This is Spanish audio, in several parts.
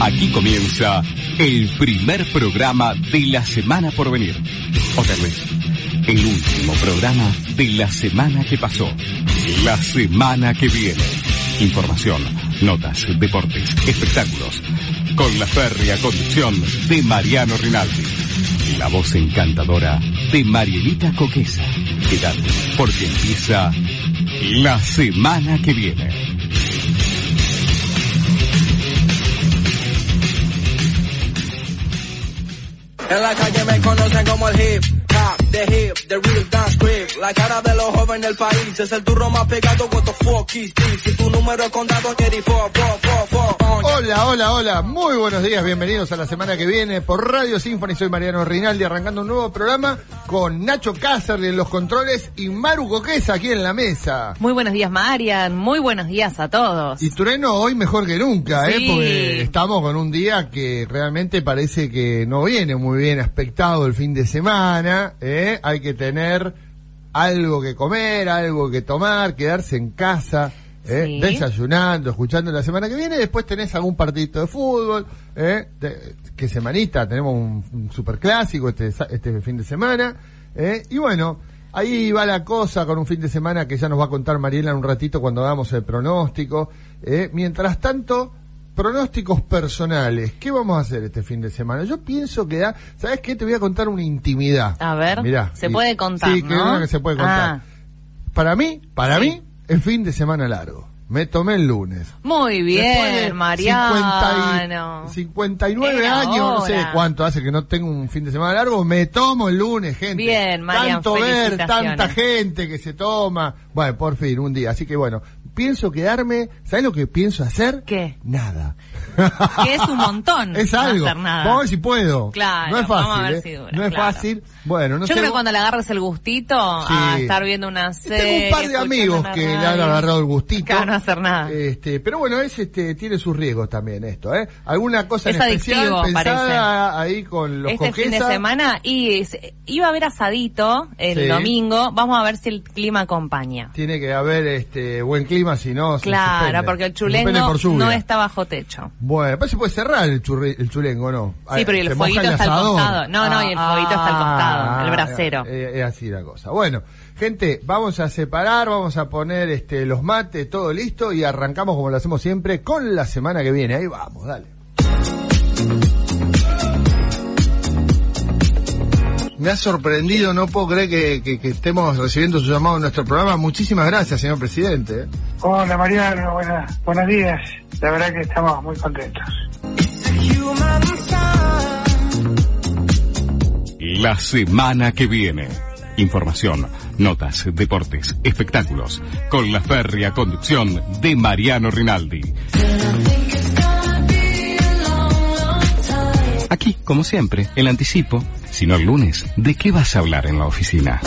Aquí comienza el primer programa de la semana por venir. O tal vez, el último programa de la semana que pasó. La semana que viene. Información, notas, deportes, espectáculos. Con la férrea conducción de Mariano Rinaldi. La voz encantadora de Marielita Coquesa. Quédate, porque empieza la semana que viene. En la calle me conocen como el hip hop, the hip, the real dance creep. La cara de los jóvenes del país es el turro más pegado. What the fuck is this? Si tu número es contado, 84, Hola, hola, hola. Muy buenos días, bienvenidos a la semana que viene por Radio Symphony. Soy Mariano Rinaldi arrancando un nuevo programa con Nacho Cáceres en los controles y Maru Coquesa aquí en la mesa. Muy buenos días, Marian. Muy buenos días a todos. Y Tureno hoy mejor que nunca, ¿eh? Porque estamos con un día que realmente parece que no viene muy bien aspectado el fin de semana, ¿eh? Hay que tener algo que comer, algo que tomar, quedarse en casa. ¿Eh? Sí. Desayunando, escuchando la semana que viene, después tenés algún partidito de fútbol, ¿eh? De- que semanita, tenemos un, un superclásico este, este fin de semana, ¿eh? y bueno, ahí va la cosa con un fin de semana que ya nos va a contar Mariela en un ratito cuando hagamos el pronóstico. ¿eh? Mientras tanto, pronósticos personales, ¿qué vamos a hacer este fin de semana? Yo pienso que da, ¿sabes qué? Te voy a contar una intimidad. A ver, Mirá, se y- puede contar, Sí, que ¿no? una que se puede contar. Ah. Para mí, para Sí. mí, es fin de semana largo. Me tomé el lunes. Muy Después de bien, 50 Mariano. y- 59 Era años, no sé cuánto hace que no tengo un fin de semana largo, me tomo el lunes, gente. Bien, Marian, Tanto ver, tanta gente que se toma. Bueno, por fin, un día. Así que bueno, pienso quedarme, ¿sabes lo que pienso hacer? ¿Qué? Nada. Que es un montón Es no algo. hacer nada. Vamos a ver si puedo. Claro, no es fácil. vamos a ver ¿eh? si dura, no es claro. fácil. Bueno, no Yo sé. creo que cuando le agarres el gustito a estar viendo una serie. Tengo un par de amigos que le han agarrado el gustito. Claro, no hacer nada. Este, pero bueno, es este tiene sus riesgos también esto, ¿eh? Alguna cosa en Es especial adictivo, pensada ahí con los este fin de semana y es- iba a haber asadito el Sí. domingo. Vamos a ver si el clima acompaña. Tiene que haber este buen clima, si no Claro, porque el chulengo por no está bajo techo. Bueno, pues se puede cerrar el, churri- el chulengo, ¿no? Sí, pero y el fueguito está al costado. No, no, y el fueguito está al costado, el brasero. eh, Es, así la cosa. Bueno, gente, vamos a separar, vamos a poner este los mates, todo listo y arrancamos como lo hacemos siempre con la semana que viene. Ahí vamos, dale. Me ha sorprendido, no puedo creer que, que- que estemos recibiendo su llamado en nuestro programa. Muchísimas gracias, señor presidente. ¿eh? Hola Mariano, buenas, buenos días. La verdad que estamos muy contentos. La semana que viene. Información, notas, deportes, espectáculos. Con la férrea conducción de Mariano Rinaldi. Aquí, como siempre, el anticipo. Si no el lunes, ¿de qué vas a hablar en la oficina?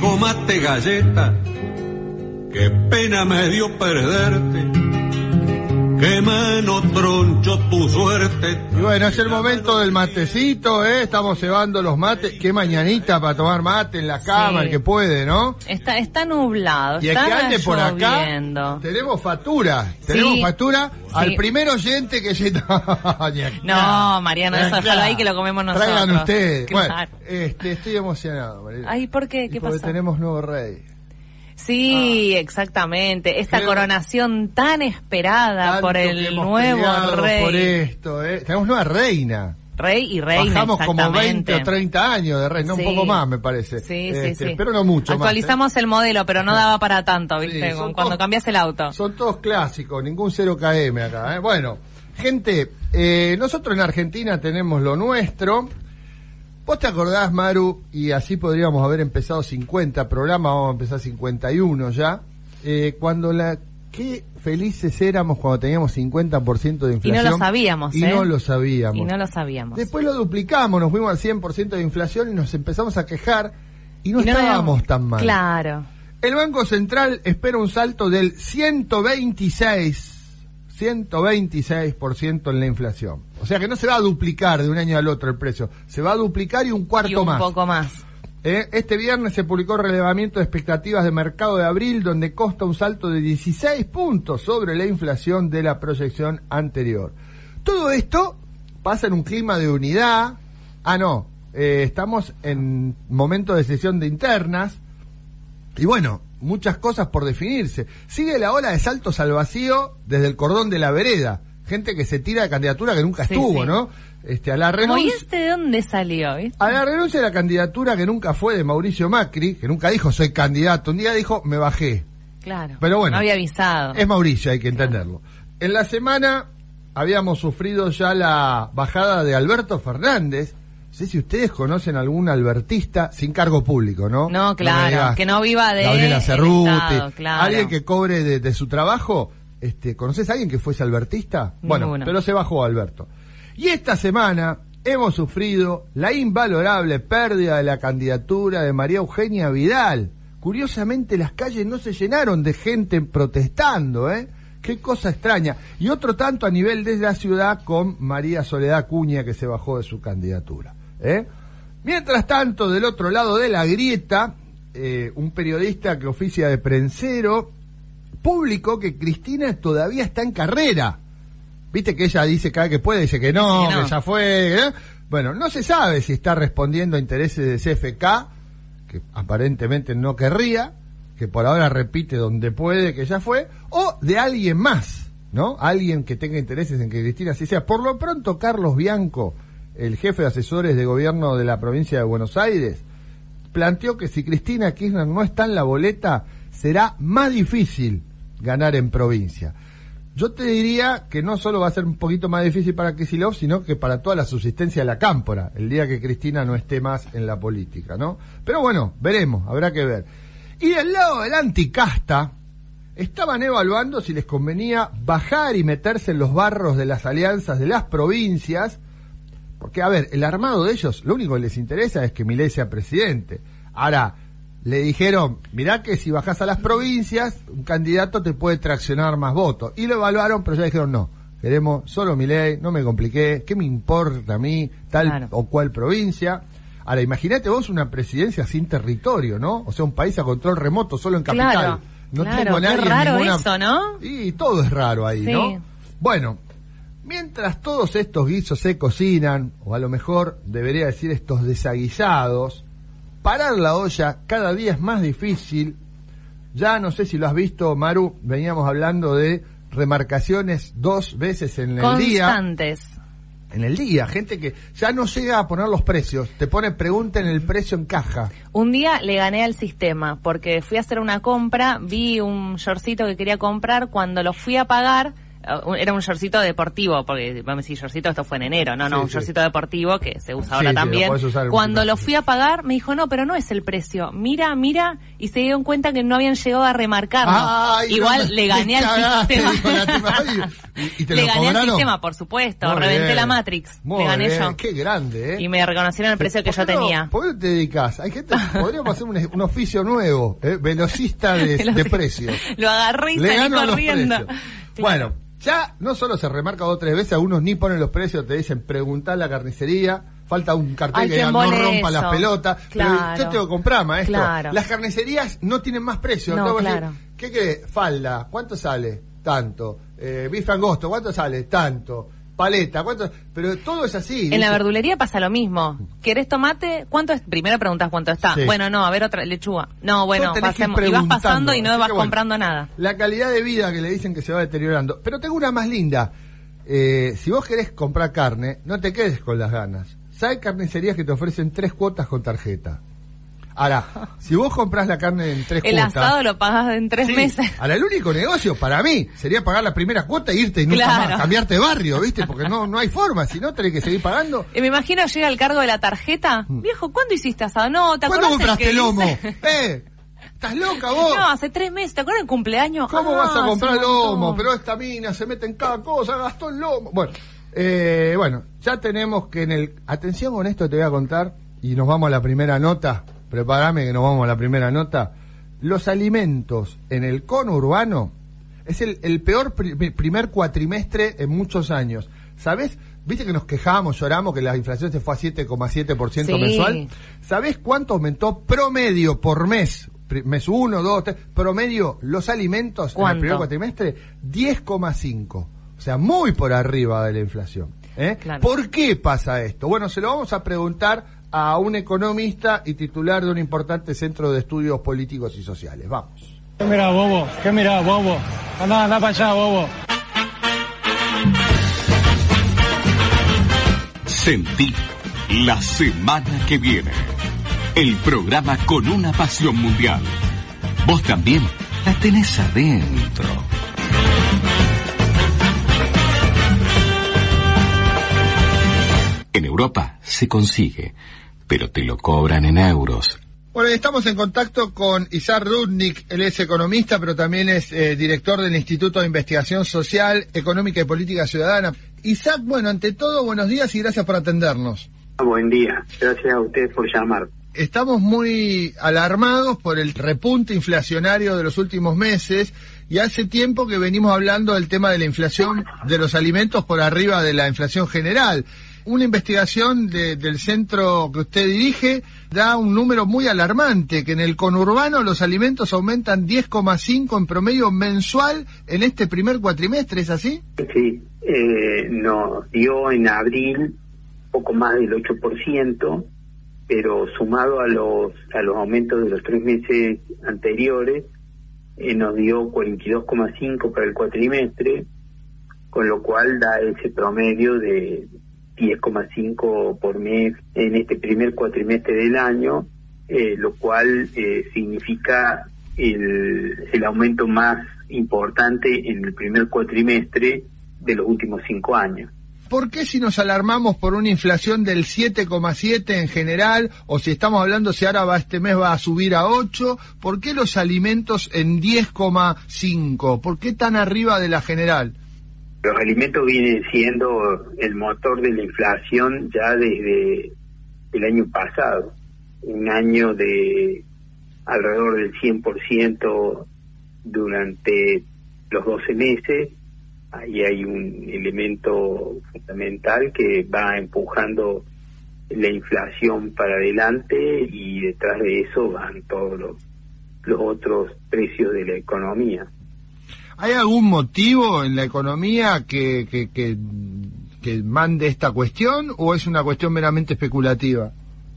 Mi viejo mate galleta, qué pena me dio perderte. Que menos troncho tu suerte. Y bueno, es el momento del matecito, ¿eh? Estamos cebando los mates. Qué mañanita para tomar mate en la cama, Sí. el que puede, ¿no? Está, está nublado, Y el que ande por acá, lloviendo. tenemos factura. Tenemos factura al Sí. primer oyente que llega. No, Mariano, eso déjalo ahí que lo comemos nosotros. Traigan ustedes. Bueno, este, estoy emocionado, Mariela. Ay, ¿por qué? Y ¿Qué porque pasó? tenemos nuevo rey. Sí, exactamente. Esta Creo- coronación tan esperada Tanto por el nuevo rey. por esto, ¿eh? Tenemos nueva reina. Rey y reina, Bajamos como exactamente. 20 o 30 años de rey, no Sí. un poco más, me parece. Sí, Este, sí, sí. Pero no mucho más. ¿eh? Actualizamos el modelo, pero no daba para tanto, Sí, ¿viste? son Cuando cambias el auto. Son todos clásicos, ningún 0KM acá. ¿eh? Bueno, gente, eh, nosotros en Argentina tenemos lo nuestro. ¿Vos te acordás, Maru? Y así podríamos haber empezado 50 programas, vamos a empezar 51 ya. eh, cuando la... Qué felices éramos cuando teníamos 50% de Y no inflación. lo sabíamos, Y ¿eh? no lo sabíamos. Y no lo sabíamos. Después lo duplicamos, nos fuimos al 100% de inflación y nos empezamos a quejar y no Y no estábamos tan mal. Claro. El Banco Central espera un salto del 126, 126% en la inflación. O sea que no se va a duplicar de un año al otro el precio, se va a duplicar y un cuarto Y un más. poco más. Eh, Este viernes se publicó el relevamiento de expectativas de mercado de abril, donde consta un salto de 16 puntos sobre la inflación de la proyección anterior. Todo esto pasa en un clima de unidad. Ah, no, eh, estamos en momento de sesión de internas. Y bueno, muchas cosas por definirse. Sigue la ola de saltos al vacío desde el cordón de la vereda. Gente que se tira de candidatura que nunca Sí, estuvo, sí. ¿no? Este, a la Como, ¿y renuncia. este de dónde salió? ¿viste? A la renuncia de la candidatura que nunca fue de Mauricio Macri, que nunca dijo soy candidato, un día dijo me bajé. Claro. Pero bueno. No había avisado. Es Mauricio, hay que entenderlo. En la semana habíamos sufrido ya la bajada de Alberto Fernández. No sé si ustedes conocen algún albertista sin cargo público, ¿no? No, claro, digas, que no viva de Gabriela el Cerruti, Estado, claro. alguien que cobre de, de su trabajo. Este, ¿Conoces a alguien que fuese albertista? Bueno, Ninguno. pero se bajó Alberto. Y esta semana hemos sufrido la invalorable pérdida de la candidatura de María Eugenia Vidal. Curiosamente las calles no se llenaron de gente protestando, ¿eh? Qué cosa extraña. Y otro tanto a nivel de la ciudad con María Soledad Cuña que se bajó de su candidatura. ¿Eh? Mientras tanto, del otro lado de la grieta, eh, un periodista que oficia de prensero publicó que Cristina todavía está en carrera. Viste que ella dice cada que puede, dice que no, Sí, no. que ya fue. ¿eh? Bueno, no se sabe si está respondiendo a intereses de CFK, que aparentemente no querría, que por ahora repite donde puede que ya fue, o de alguien más, ¿no? Alguien que tenga intereses en que Cristina así sea. Por lo pronto, Carlos Bianco, el jefe de asesores de gobierno de la provincia de Buenos Aires, planteó que si Cristina Kirchner no está en la boleta, será más difícil ganar en provincia. Yo te diría que no solo va a ser un poquito más difícil para Kicillof, sino que para toda la subsistencia de la cámpora, el día que Cristina no esté más en la política, ¿no? Pero bueno, veremos, habrá que ver. Y del lado del anticasta, estaban evaluando si les convenía bajar y meterse en los barros de las alianzas de las provincias, porque, a ver, el armado de ellos, lo único que les interesa es que Milei sea presidente. Ahora, le dijeron, mirá que si bajás a las provincias, un candidato te puede traccionar más votos. Y lo evaluaron, pero ya dijeron, no, queremos solo Milei, no me compliqué, ¿qué me importa a mí tal Claro. o cual provincia? Ahora, imagínate vos una presidencia sin territorio, ¿no? O sea, un país a control remoto, solo en capital. Claro, no claro, tengo nadie en raro ninguna- eso, ¿no? Y todo es raro ahí, Sí. ¿no? Bueno, mientras todos estos guisos se cocinan, o a lo mejor debería decir estos desaguisados, parar la olla cada día es más difícil. Ya no sé si lo has visto, Maru, veníamos hablando de remarcaciones dos veces en el día. Constantes. En el día, gente que ya no llega a poner los precios, te pone pregunta en el precio en caja. Un día le gané al sistema porque fui a hacer una compra, vi un shortcito que quería comprar, cuando lo fui a pagar, era un shortcito deportivo, porque vamos a decir shortcito, esto fue en enero, no, no, Sí, un sí. shortcito deportivo que se usa Sí, ahora lo también. Cuando lo fui a pagar, me dijo, no, pero no es el precio, mira, mira, y se dieron cuenta que no habían llegado a remarcarlo. Ay, Igual no, le gané al sistema. dijo la tipa. Ay, ¿Y, y te le gané al sistema, por supuesto, Muy reventé bien. la Matrix, Muy le gané bien, yo. Qué grande, ¿eh? Y me reconocieron el precio que ¿Por yo no- tenía. ¿Por qué te dedicas? Hay gente, podríamos hacer un, un oficio nuevo, ¿eh? velocista de, de precios. Lo agarré y Le salí corriendo. Bueno, Ya no solo se remarca dos o tres veces, algunos ni ponen los precios, te dicen preguntar la carnicería, falta un cartel Ay, que diga no rompa eso. las pelotas. Claro. Pero yo tengo que comprar, maestro. Claro. Las carnicerías no tienen más precio. No, claro. decir, ¿Qué querés? Falda, ¿cuánto sale? Tanto. Eh, bife angosto, ¿cuánto sale? Tanto. Paleta, ¿cuánto? Pero todo es así. En la verdulería pasa lo mismo. ¿Querés tomate? ¿Cuánto es? Primero preguntas cuánto está. Sí. Bueno, no, a ver otra lechuga. No, bueno, pasemos. Y vas pasando y no vas bueno, comprando nada. La calidad de vida que le dicen que se va deteriorando. Pero tengo una más linda. Eh, si vos querés comprar carne, no te quedes con las ganas. ¿Sabes carnicerías que te ofrecen tres cuotas con tarjeta? Ahora, si vos comprás la carne en tres El cuotas... asado lo pagas en tres Sí, meses. Ahora, el único negocio para mí sería pagar la primera cuota e irte y nunca Claro. más, cambiarte de barrio, ¿viste? Porque no, no hay forma, si no tenés que seguir pagando. Y me imagino llega el cargo de la tarjeta. Viejo, ¿cuándo hiciste asado? No, ¿te Mm. ¿Cuándo compraste lomo? ¿Eh? ¿Estás loca vos? No, hace tres meses. ¿Te acuerdas del cumpleaños? ¿Cómo Ah, vas a comprar lomo? Pero esta mina se mete en cada cosa, gastó el lomo. Bueno, eh, bueno, ya tenemos que en el... Atención con esto te voy a contar y nos vamos a la primera nota. Prepárame que nos vamos a la primera nota. Los alimentos en el cono urbano es el, el peor pri- primer cuatrimestre en muchos años. ¿Sabés? ¿Viste que nos quejamos, lloramos que la inflación se fue a 7,7% Sí. mensual? ¿Sabés cuánto aumentó promedio por mes? Mes 1, 2, 3, promedio los alimentos en el ¿Cuánto? primer cuatrimestre, 10,5. O sea, muy por arriba de la inflación. ¿eh? Claro. ¿Por qué pasa esto? Bueno, se lo vamos a preguntar a un economista y titular de un importante centro de estudios políticos y sociales. Vamos. ¿Qué mirá, bobo? ¿Qué mirá, bobo? Andá, andá para allá, bobo. Sentí la semana que viene. El programa con una pasión mundial. Vos también la tenés adentro. En Europa se consigue, pero te lo cobran en euros. Bueno, estamos en contacto con Isaac Rudnick, él es economista, pero también es eh, director del Instituto de Investigación Social, Económica y Política Ciudadana. Isaac, bueno, ante todo, buenos días y gracias por atendernos. Buen día, gracias a ustedes por llamar. Estamos muy alarmados por el repunte inflacionario de los últimos meses y hace tiempo que venimos hablando del tema de la inflación de los alimentos por arriba de la inflación general. Una investigación de- del centro que usted dirige da un número muy alarmante, que en el conurbano los alimentos aumentan 10,5 en promedio mensual en este primer cuatrimestre, ¿es así? Sí, eh, nos dio en abril poco más del 8%, pero sumado a los a los aumentos de los tres meses anteriores, eh, nos dio 42,5 para el cuatrimestre, con lo cual da ese promedio de 10,5 por mes en este primer cuatrimestre del año, eh, lo cual eh, significa el, el aumento más importante en el primer cuatrimestre de los últimos cinco años. ¿Por qué si nos alarmamos por una inflación del 7,7 en general, o si estamos hablando si ahora va este mes va a subir a 8, ¿por qué los alimentos en 10,5? ¿Por qué tan arriba de la general? Los alimentos vienen siendo el motor de la inflación ya desde el año pasado, un año de alrededor del 100% durante los 12 meses. Ahí hay un elemento fundamental que va empujando la inflación para adelante y detrás de eso van todos los, los otros precios de la economía. ¿Hay algún motivo en la economía que, que, que, mande esta cuestión o es una cuestión meramente especulativa?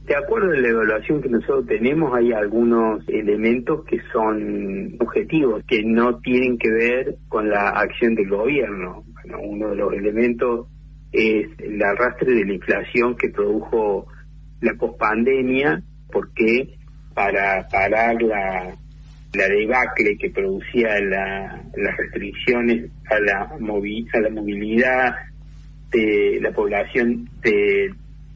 De acuerdo a la evaluación que nosotros tenemos, hay algunos elementos que son objetivos, que no tienen que ver con la acción del gobierno. Bueno, uno de los elementos es el arrastre de la inflación que produjo la pospandemia, porque para parar la, la debacle que producía la- las restricciones a la, movi- a la movilidad de la población, se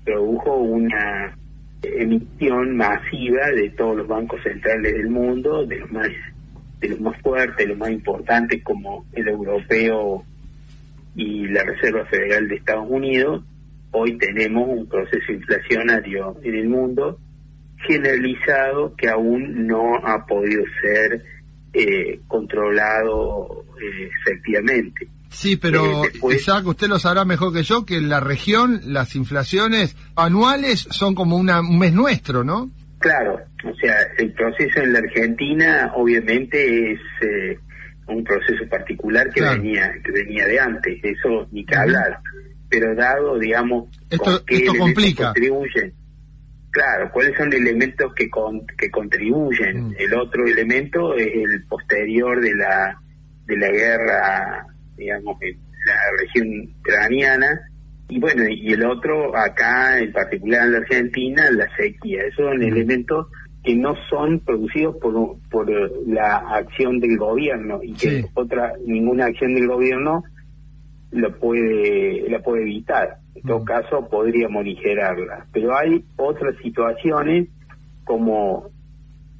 produjo una emisión masiva de todos los bancos centrales del mundo, de los más de los más fuertes, los más importantes como el europeo y la Reserva Federal de Estados Unidos. Hoy tenemos un proceso inflacionario en el mundo generalizado que aún no ha podido ser eh, controlado eh, efectivamente. Sí, pero Eh, después- Isaac, usted lo sabrá mejor que yo, que en la región las inflaciones anuales son como una, un mes nuestro, ¿no? Claro, o sea, el proceso en la Argentina obviamente es eh, un proceso particular que Claro. venía que venía de antes, eso ni que hablar. Pero dado, digamos, Esto- con qué esto complica. contribuyen, claro, cuáles son elementos que con- que contribuyen. Mm. El otro elemento es el posterior de la de la guerra, digamos, en la región ucraniana y bueno, y el otro acá, en particular en la Argentina, la sequía. Esos son elementos que no son producidos por, por la acción del gobierno y que Sí. otra ninguna acción del gobierno lo puede la puede evitar. En todo Mm. caso, podría morigerarla. Pero hay otras situaciones como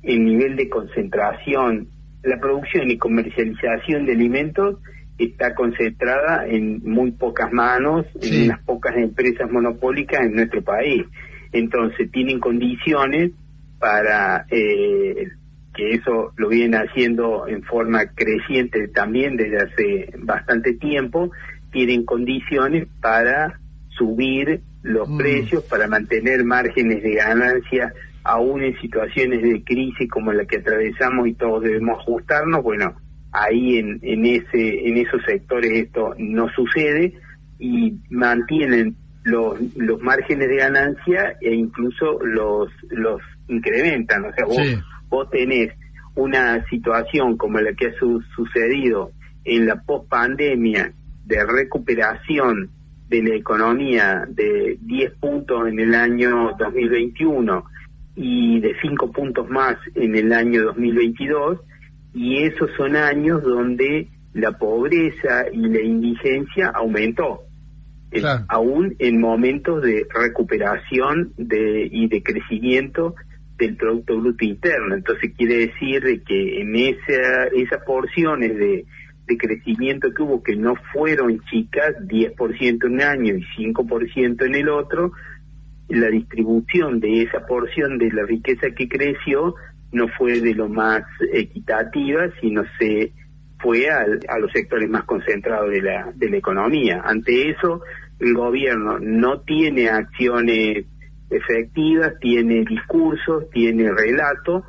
el nivel de concentración, la producción y comercialización de alimentos está concentrada en muy pocas manos, Sí. en unas pocas empresas monopólicas en nuestro país. Entonces tienen condiciones para eh, que eso lo vienen haciendo en forma creciente también desde hace bastante tiempo, tienen condiciones para subir los Mm. precios, para mantener márgenes de ganancia aún en situaciones de crisis como la que atravesamos y todos debemos ajustarnos, bueno, ahí en, en ese en esos sectores esto no sucede y mantienen los, los márgenes de ganancia e incluso los los incrementan, o sea, vos, Sí. vos tenés una situación como la que ha su- sucedido en la pospandemia de recuperación de la economía de 10 puntos en el año 2021 y de 5 puntos más en el año 2022 y esos son años donde la pobreza y la indigencia aumentó eh, Claro. aún en momentos de recuperación de y de crecimiento del producto bruto interno entonces quiere decir de que en esa esas porciones de de crecimiento que hubo que no fueron chicas 10% en un año y 5% en el otro la distribución de esa porción de la riqueza que creció no fue de lo más equitativa, sino se fue al- a los sectores más concentrados de la, de la economía. Ante eso, el gobierno no tiene acciones efectivas, tiene discursos, tiene relato,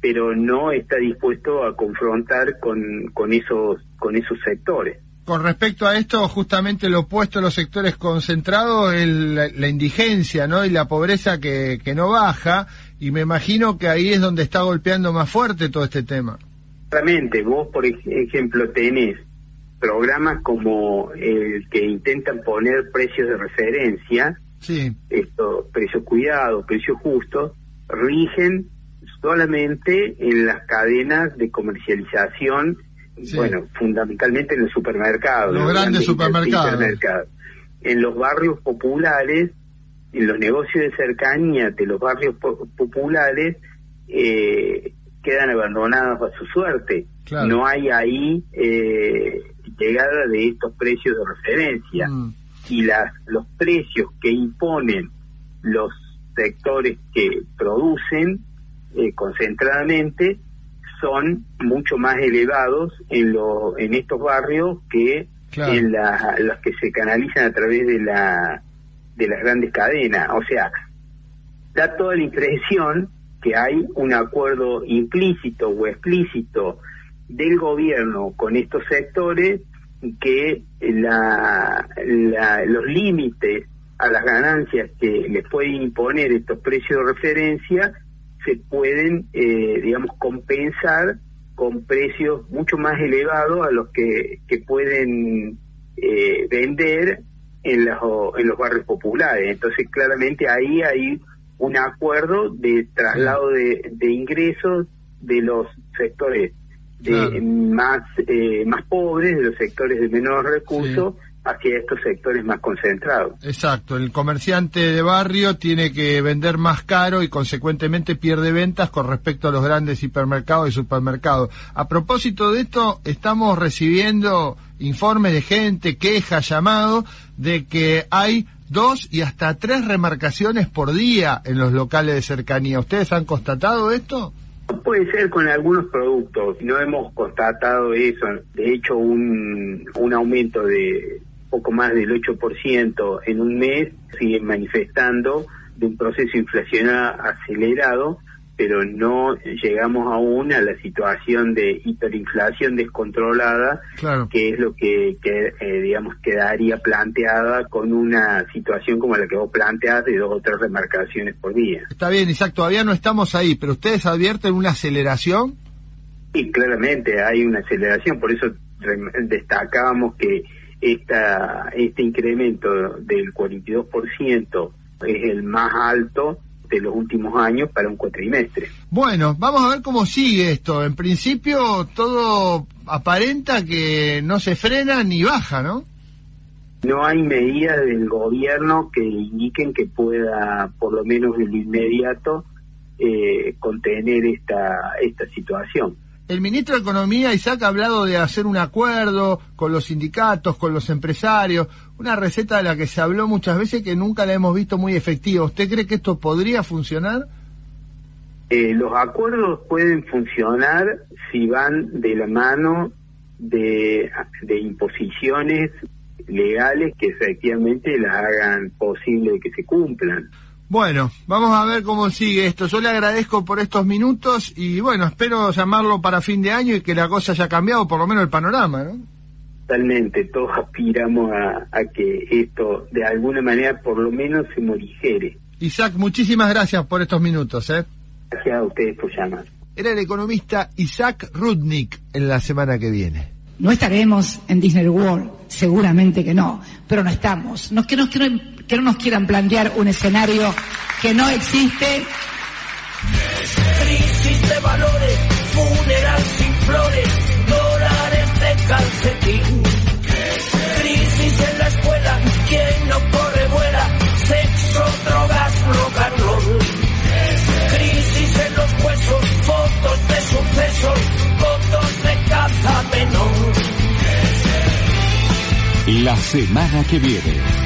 pero no está dispuesto a confrontar con, con esos con esos sectores. Con respecto a esto, justamente lo opuesto a los sectores concentrados es la, la indigencia, ¿no? Y la pobreza que, que no baja, y me imagino que ahí es donde está golpeando más fuerte todo este tema. Claramente, vos, por ej- ejemplo, tenés programas como el que intentan poner precios de referencia, Sí, estos precios cuidados, precios justos, rigen solamente en las cadenas de comercialización, Sí. bueno, fundamentalmente en los supermercados. Los grandes supermercados. En los barrios populares, en los negocios de cercanía de los barrios po- populares, eh, quedan abandonados a su suerte. Claro. No hay ahí eh, llegada de estos precios de referencia Mm, y las, los precios que imponen los sectores que producen eh, concentradamente son mucho más elevados en, lo, en estos barrios que Claro. en la- los que se canalizan a través de, la, de las grandes cadenas. O sea, da toda la impresión que hay un acuerdo implícito o explícito del gobierno con estos sectores que la, la- los límites a las ganancias que les pueden imponer estos precios de referencia se pueden, eh, digamos, compensar con precios mucho más elevados a los que, que pueden eh, vender en los, en los barrios populares. Entonces, claramente ahí hay un acuerdo de traslado de, de ingresos de los sectores de Claro. más eh, más pobres, de los sectores de menores recursos, hacia estos sectores más concentrados. exacto, el comerciante de barrio tiene que vender más caro y consecuentemente pierde ventas con respecto a los grandes hipermercados y supermercados. A propósito de esto, estamos recibiendo informes de gente, quejas, llamados, de que hay dos y hasta tres remarcaciones por día en los locales de cercanía. ¿Ustedes han constatado esto? Puede ser con algunos productos, no hemos constatado eso. De hecho, un, un aumento de poco más del 8% en un mes sigue manifestando de un proceso inflacionario acelerado pero no llegamos aún a la situación de hiperinflación descontrolada, que es lo que, eh, digamos, quedaría planteada con una situación como la que vos planteas de dos o tres remarcaciones por día. Está bien, Isaac, todavía no estamos ahí, pero ustedes advierten una aceleración. Sí, claramente hay una aceleración, por eso destacábamos que esta, este incremento del 42% es el más alto de los últimos años para un cuatrimestre. Bueno, vamos a ver cómo sigue esto. En principio todo aparenta que no se frena ni baja, ¿no? No hay medidas del gobierno que indiquen que pueda, por lo menos en inmediato, eh, contener esta, esta situación. El ministro de Economía, Isaac, ha hablado de hacer un acuerdo con los sindicatos, con los empresarios, una receta de la que se habló muchas veces que nunca la hemos visto muy efectiva. ¿Usted cree que esto podría funcionar? Eh, los acuerdos pueden funcionar si van de la mano de, de imposiciones legales que efectivamente las hagan posible que se cumplan. Bueno, vamos a ver cómo sigue esto. Yo le agradezco por estos minutos y bueno, espero llamarlo para fin de año y que la cosa haya cambiado, por lo menos el panorama, ¿no? Totalmente, todos aspiramos a, que esto de alguna manera por lo menos se morigere. Isaac, muchísimas gracias por estos minutos, ¿eh? Gracias a ustedes por llamar. Era el economista Isaac Rudnick en la semana que viene. No estaremos en Disney World, seguramente que no, pero no estamos. No, que, no, que no nos quieran plantear un escenario que no existe. Crisis de valores, funeral sin flores, dólares de calcetín. Crisis en la escuela, quien no corre vuela, sexo, drogas, rock and roll. Crisis en los huesos, fotos de sucesos, fotos de caza menor. La semana que viene.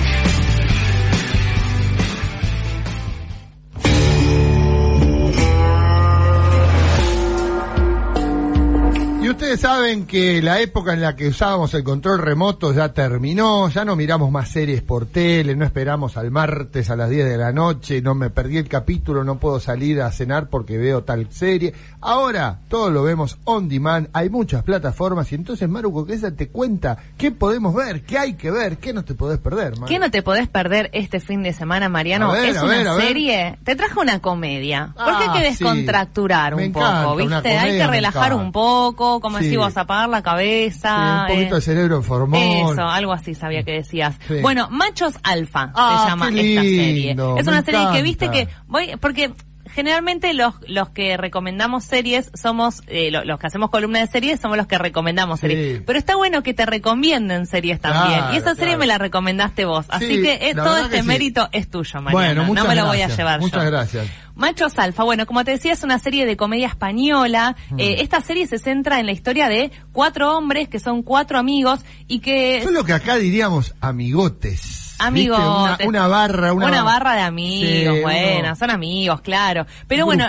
Ustedes saben que la época en la que usábamos el control remoto ya terminó, ya no miramos más series por tele, no esperamos al martes a las 10 de la noche, no me perdí el capítulo, no puedo salir a cenar porque veo tal serie. Ahora todo lo vemos on demand, hay muchas plataformas y entonces Maruco que esa te cuenta qué podemos ver, qué hay que ver, qué no te podés perder. ¿Qué no te podés perder este fin de semana, Mariano? es una serie, te trajo una comedia, porque hay que ah, descontracturar un poco, ¿viste? Hay que relajar un poco como sí. decís apagar la cabeza. un poquito de cerebro en formol. Eso, algo así sabía que decías. Bueno, Machos Alfa se ah, llama esta serie. Es una serie que viste que voy porque generalmente los, los que recomendamos series somos, eh, los, que hacemos columna de series somos los que recomendamos series. Pero está bueno que te recomienden series también. y esa serie me la recomendaste vos. Así que eh, todo este mérito es tuyo, Mariano. Bueno, no me lo voy a llevar Muchas gracias. Machos Alfa, bueno, como te decía, es una serie de comedia española. Mm. Eh, esta serie se centra en la historia de cuatro hombres que son cuatro amigos y que... Son lo que acá diríamos amigotes. Amigos. Una, barra, una, barra de amigos, bueno, son amigos, claro. Pero bueno,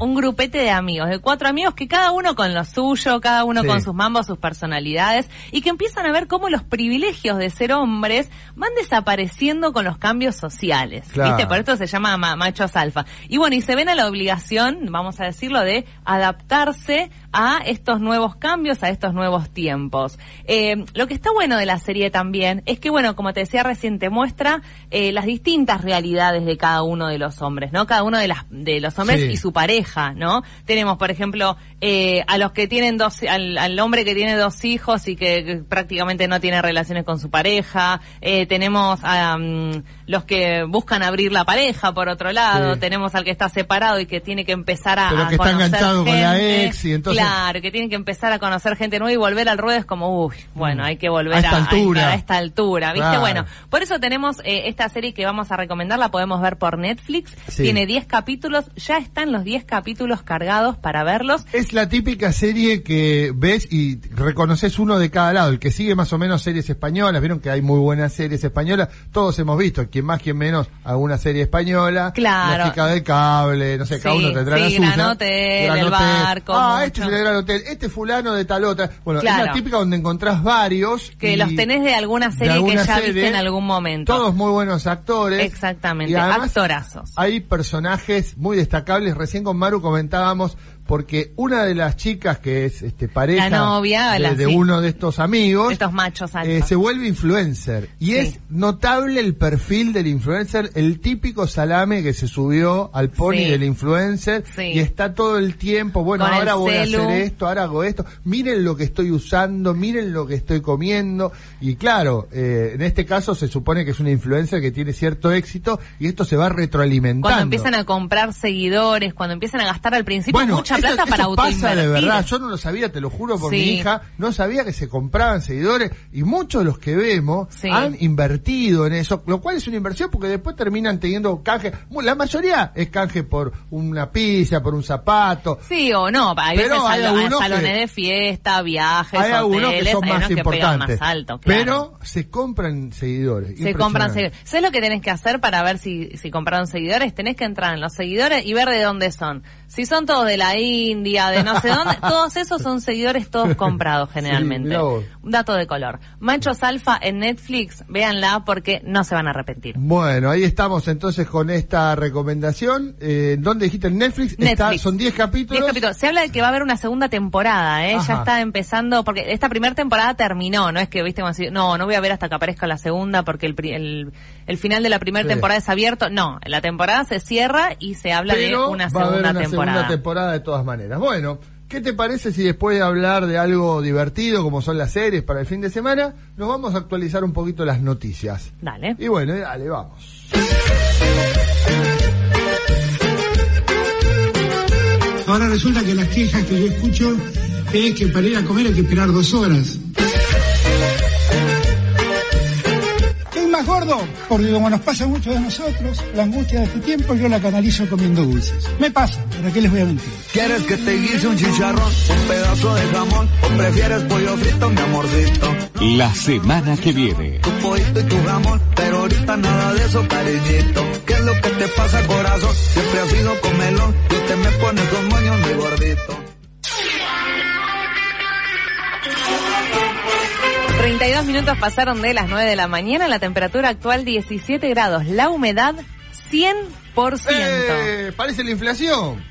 un grupete de amigos, de cuatro amigos que cada uno con lo suyo, cada uno con sus mambos, sus personalidades, y que empiezan a ver cómo los privilegios de ser hombres van desapareciendo con los cambios sociales. ¿Viste? Por esto se llama machos alfa. Y bueno, y se ven a la obligación, vamos a decirlo, de adaptarse a estos nuevos cambios, a estos nuevos tiempos. Eh, lo que está bueno de la serie también es que, bueno, como te decía recién, te muestra eh, las distintas realidades de cada uno de los hombres, ¿no? Cada uno de, las, de los hombres y su pareja, ¿no? Tenemos, por ejemplo, eh, a los que tienen dos, al, hombre que tiene dos hijos y que, prácticamente no tiene relaciones con su pareja, tenemos a mm, los que buscan abrir la pareja, por otro lado, tenemos al que está separado y que tiene que empezar a, Pero que está enganchado con la ex y entonces Claro, que tienen que empezar a conocer gente nueva y volver al ruedo es como, uy, bueno, hay que volver a esta altura. A, esta altura, ¿viste? Bueno, por eso tenemos eh, esta serie que vamos a recomendar, la podemos ver por Netflix. Tiene 10 capítulos, ya están los 10 capítulos cargados para verlos. Es la típica serie que ves y reconoces uno de cada lado. El que sigue más o menos series españolas, vieron que hay muy buenas series españolas, todos hemos visto. Quien más, quien menos, alguna serie española. Claro. La chica del cable, no sé, cada uno tendrá sí, la suya. Gran hotel, el barco. Ah, este es el gran hotel, este fulano de tal otra. Bueno, es la típica donde encontrás varios. Que los tenés de alguna serie que ya viste en algún momento. Todos muy buenos actores. Exactamente, actorazos. Hay personajes muy destacables. Recién con Maru comentábamos porque una de las chicas que es este pareja novia, de, uno de estos amigos, estos machos eh, se vuelve influencer. Y es notable el perfil del influencer, el típico salame que se subió al pony del influencer y está todo el tiempo, bueno, ahora voy a hacer esto, ahora hago esto, miren lo que estoy usando, miren lo que estoy comiendo. Y claro, eh, en este caso se supone que es una influencer que tiene cierto éxito y esto se va retroalimentando. Cuando empiezan a comprar seguidores, cuando empiezan a gastar al principio mucha plata para pasa de verdad, yo no lo sabía, te lo juro por mi hija, no sabía que se compraban seguidores y muchos de los que vemos han invertido en eso, lo cual es una inversión porque después terminan teniendo canje, la mayoría es canje por una pizza, por un zapato. Sí o no, hay pero hay salones de fiesta, viajes, hay algunos que son más importantes, pero se compran seguidores. Se compran seguidores. ¿Sabes lo que tenés que hacer para ver si, si compraron seguidores? Tenés que entrar en los seguidores y ver de dónde son. Si son todos de la India, de no sé dónde, todos esos son seguidores todos comprados generalmente. Un dato de color. Machos Alfa en Netflix, véanla porque no se van a arrepentir. Bueno, ahí estamos entonces con esta recomendación. Eh, ¿Dónde dijiste? En Netflix. Netflix. son 10 capítulos. capítulos. Se habla de que va a haber una segunda temporada, ¿eh? Ya está empezando, porque esta primera temporada terminó, no es que, viste, como así, no, no voy a ver hasta que aparezca la segunda porque el, el, final de la primera temporada es abierto. No, la temporada se cierra y se habla de una segunda temporada segunda temporada de todas maneras. Bueno, ¿qué te parece si después de hablar de algo divertido como son las series para el fin de semana, nos vamos a actualizar un poquito las noticias? Dale. Y bueno, dale, vamos. Ahora resulta que las quejas que yo escucho es que para ir a comer hay que esperar dos horas. Gordo, porque como nos pasa mucho de nosotros, la angustia de este tiempo yo la canalizo comiendo dulces. Me pasa, ¿para qué les voy a mentir? ¿Quieres que te guise un chicharrón, un pedazo de jamón o prefieres pollo frito, mi amorcito? La semana que viene. Tu pollito y tu jamón, pero ahorita nada de eso, cariñito. ¿Qué es lo que te pasa, corazón? Siempre has sido comelón, tú te me pones con moños, mi gordito. 32 minutos pasaron de las 9 de la mañana, la temperatura actual 17 grados, la humedad 100%. Eh, parece la inflación.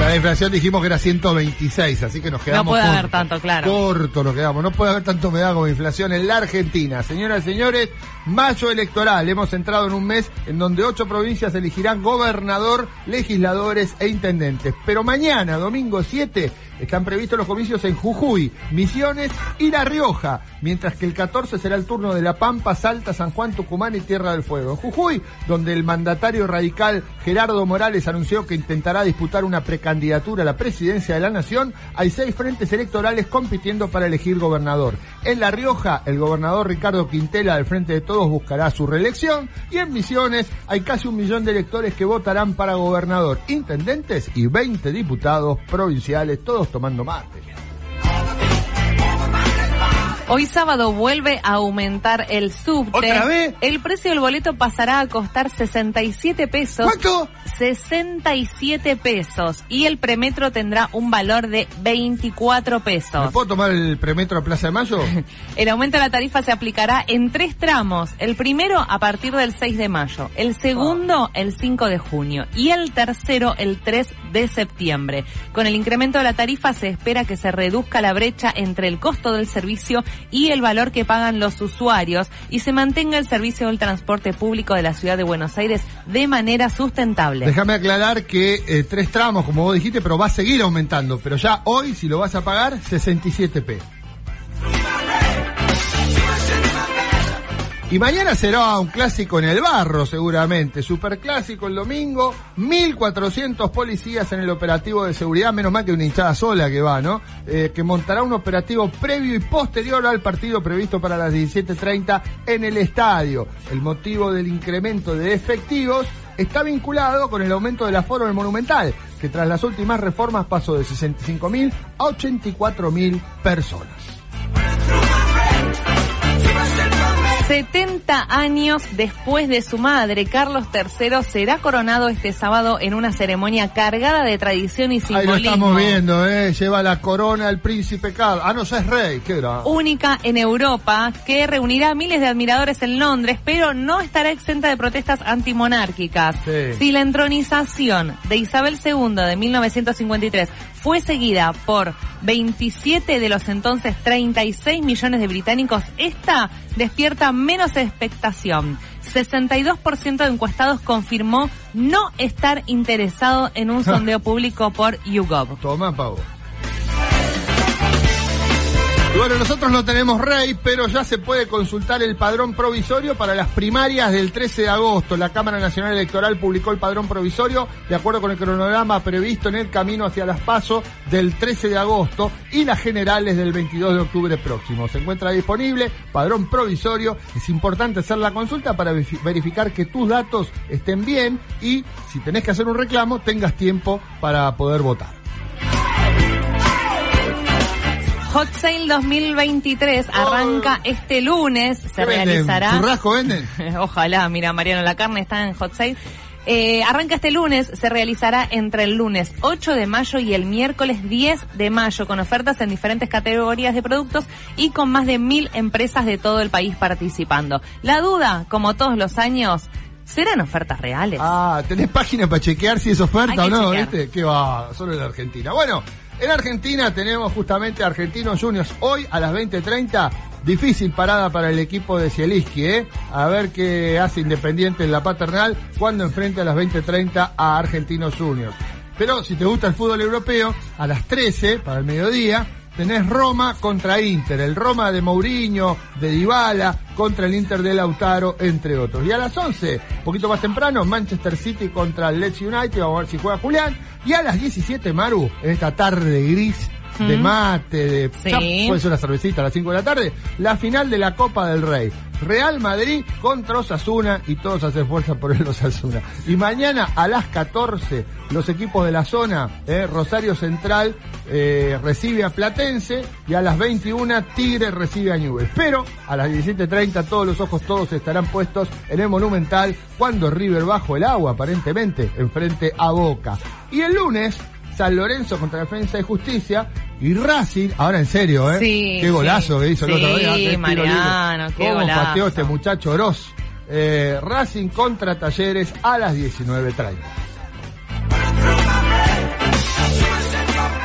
La inflación dijimos que era 126, así que nos quedamos No puede haber tanto, claro. Corto nos quedamos. No puede haber tanto humedad como inflación en la Argentina. Señoras y señores, mayo electoral. Hemos entrado en un mes en donde ocho provincias elegirán gobernador, legisladores e intendentes. Pero mañana, domingo 7, están previstos los comicios en Jujuy, Misiones y La Rioja, mientras que el 14 será el turno de La Pampa, Salta, San Juan, Tucumán y Tierra del Fuego. En Jujuy, donde el mandatario radical Gerardo Morales anunció que intentará disputar una precandidatura a la presidencia de la nación, hay seis frentes electorales compitiendo para elegir gobernador. En La Rioja, el gobernador Ricardo Quintela del Frente de Todos buscará su reelección y en Misiones hay casi un millón de electores que votarán para gobernador, intendentes y 20 diputados provinciales, todos tomando mate. Hoy sábado vuelve a aumentar el subte. ¿Otra vez? El precio del boleto pasará a costar 67 pesos. ¿Cuánto? 67 pesos. Y el premetro tendrá un valor de 24 pesos. ¿Me puedo tomar el premetro a Plaza de Mayo? el aumento de la tarifa se aplicará en tres tramos. El primero a partir del 6 de mayo. El segundo el 5 de junio. Y el tercero el 3 de septiembre. Con el incremento de la tarifa se espera que se reduzca la brecha entre el costo del servicio y el valor que pagan los usuarios y se mantenga el servicio del transporte público de la ciudad de Buenos Aires de manera sustentable. Déjame aclarar que eh, tres tramos, como vos dijiste, pero va a seguir aumentando. Pero ya hoy, si lo vas a pagar, 67p. Y mañana será un clásico en el barro, seguramente. Superclásico el domingo. 1.400 policías en el operativo de seguridad. Menos mal que una hinchada sola que va, ¿no? Eh, que montará un operativo previo y posterior al partido previsto para las 17.30 en el estadio. El motivo del incremento de efectivos está vinculado con el aumento del aforo del Monumental, que tras las últimas reformas pasó de 65.000 a 84.000 personas. 70 años después de su madre, Carlos III será coronado este sábado en una ceremonia cargada de tradición y simbolismo. Ahí lo estamos viendo, ¿eh? Lleva la corona el príncipe Carlos. Ah, no, es rey, ¿qué era? Única en Europa, que reunirá a miles de admiradores en Londres, pero no estará exenta de protestas antimonárquicas. Si la entronización de Isabel II de 1953 fue seguida por 27 de los entonces 36 millones de británicos, esta despierta menos expectación. 62% de encuestados confirmó no estar interesado en un sondeo público por YouGov. Toma, Pau bueno, nosotros no tenemos rey, pero ya se puede consultar el padrón provisorio para las primarias del 13 de agosto. La Cámara Nacional Electoral publicó el padrón provisorio de acuerdo con el cronograma previsto en el camino hacia las PASO del 13 de agosto y las generales del 22 de octubre próximo. Se encuentra disponible padrón provisorio. Es importante hacer la consulta para verificar que tus datos estén bien y si tenés que hacer un reclamo tengas tiempo para poder votar. Hot Sale 2023 arranca este lunes. Se realizará. ¿Churrasco venden? Ojalá, mira, Mariano, la carne está en Hot Sale. Eh, arranca este lunes, se realizará entre el lunes 8 de mayo y el miércoles 10 de mayo, con ofertas en diferentes categorías de productos y con más de mil empresas de todo el país participando. La duda, como todos los años, ¿serán ofertas reales? Ah, ¿tenés página para chequear si es oferta o no? ¿Viste? ¿Qué va? Solo en Argentina. Bueno. En Argentina tenemos justamente Argentinos Juniors hoy a las 20.30. Difícil parada para el equipo de Zielinski, ¿eh? A ver qué hace Independiente en la paternal cuando enfrente a las 20.30 a Argentinos Juniors. Pero si te gusta el fútbol europeo, a las 13 para el mediodía tenés Roma contra Inter, el Roma de Mourinho, de Dybala, contra el Inter de Lautaro, entre otros. Y a las 11, un poquito más temprano, Manchester City contra el Leeds United, vamos a ver si juega Julián. Y a las 17, Maru, en esta tarde gris, de mate, de puede ser una cervecita a las 5 de la tarde, la final de la Copa del Rey. Real Madrid contra Osasuna y todos hacen fuerza por el Osasuna. Y mañana a las 14 los equipos de la zona, eh, Rosario Central eh, recibe a Platense y a las 21 Tigre recibe a Newell. Pero a las 17.30 todos los ojos todos estarán puestos en el Monumental cuando River bajo el agua aparentemente enfrente a Boca. Y el lunes San Lorenzo contra Defensa de Justicia y Racing, ahora en serio, ¿eh? Sí, qué golazo que hizo el otro día. Sí, Mariano, qué ¿Cómo pateó este muchacho Oroz? Eh, Racing contra Talleres a las 19.30.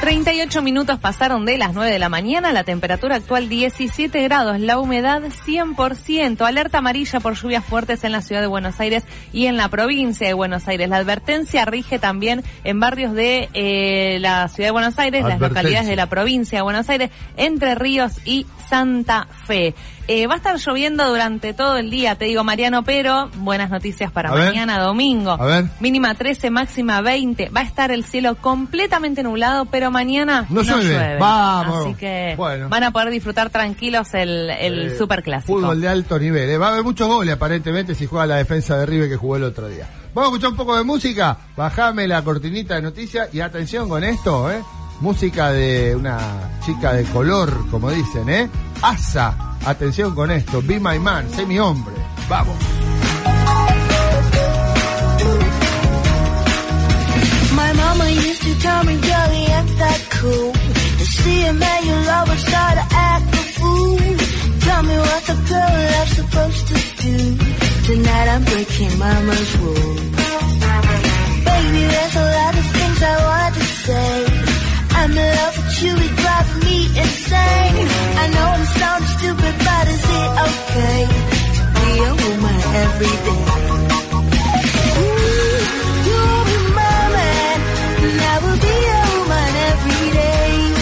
38 minutos pasaron de las 9 de la mañana, la temperatura actual 17 grados, la humedad 100%, alerta amarilla por lluvias fuertes en la ciudad de Buenos Aires y en la provincia de Buenos Aires. La advertencia rige también en barrios de eh, la ciudad de Buenos Aires, las localidades de la provincia de Buenos Aires, Entre Ríos y Santa Fe. Eh, va a estar lloviendo durante todo el día, te digo Mariano, pero buenas noticias para mañana domingo. A ver. Mínima 13, máxima 20. Va a estar el cielo completamente nublado, pero mañana no, llueve. Vamos. Así que van a poder disfrutar tranquilos el, el eh, superclásico. Fútbol de alto nivel. Eh. Va a haber muchos goles aparentemente si juega la defensa de River que jugó el otro día. Vamos a escuchar un poco de música. Bajame la cortinita de noticias y atención con esto, ¿eh? Música de una chica de color, como dicen, ¿eh? Asa. Atención con esto. Be my man. Sé mi hombre. Vamos. My mama used to tell me, Joey, ain't that cool? To see a man you love and start to act a fool. Tell me what the girl love's supposed to do. Tonight I'm breaking mama's rule. Baby, there's a lot of things I want okay to be a woman every day? Ooh, you'll be my man, and I will be a woman every day.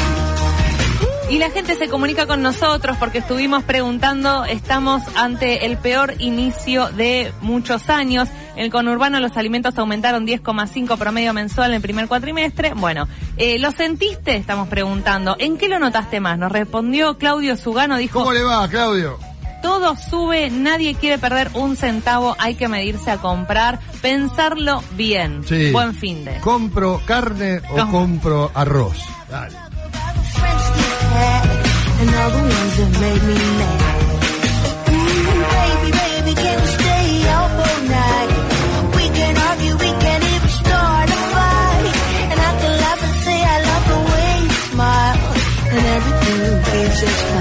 Y la gente se comunica con nosotros porque estuvimos preguntando, estamos ante el peor inicio de muchos años. En el conurbano los alimentos aumentaron 10,5 promedio mensual en el primer cuatrimestre. Bueno, eh, ¿lo sentiste? Estamos preguntando. ¿En qué lo notaste más? Nos respondió Claudio Sugano, dijo... ¿Cómo le va, Claudio? todo sube, nadie quiere perder un centavo, hay que medirse a comprar, pensarlo bien. Sí. Buen fin de. ¿Compro carne o compro arroz? Dale. just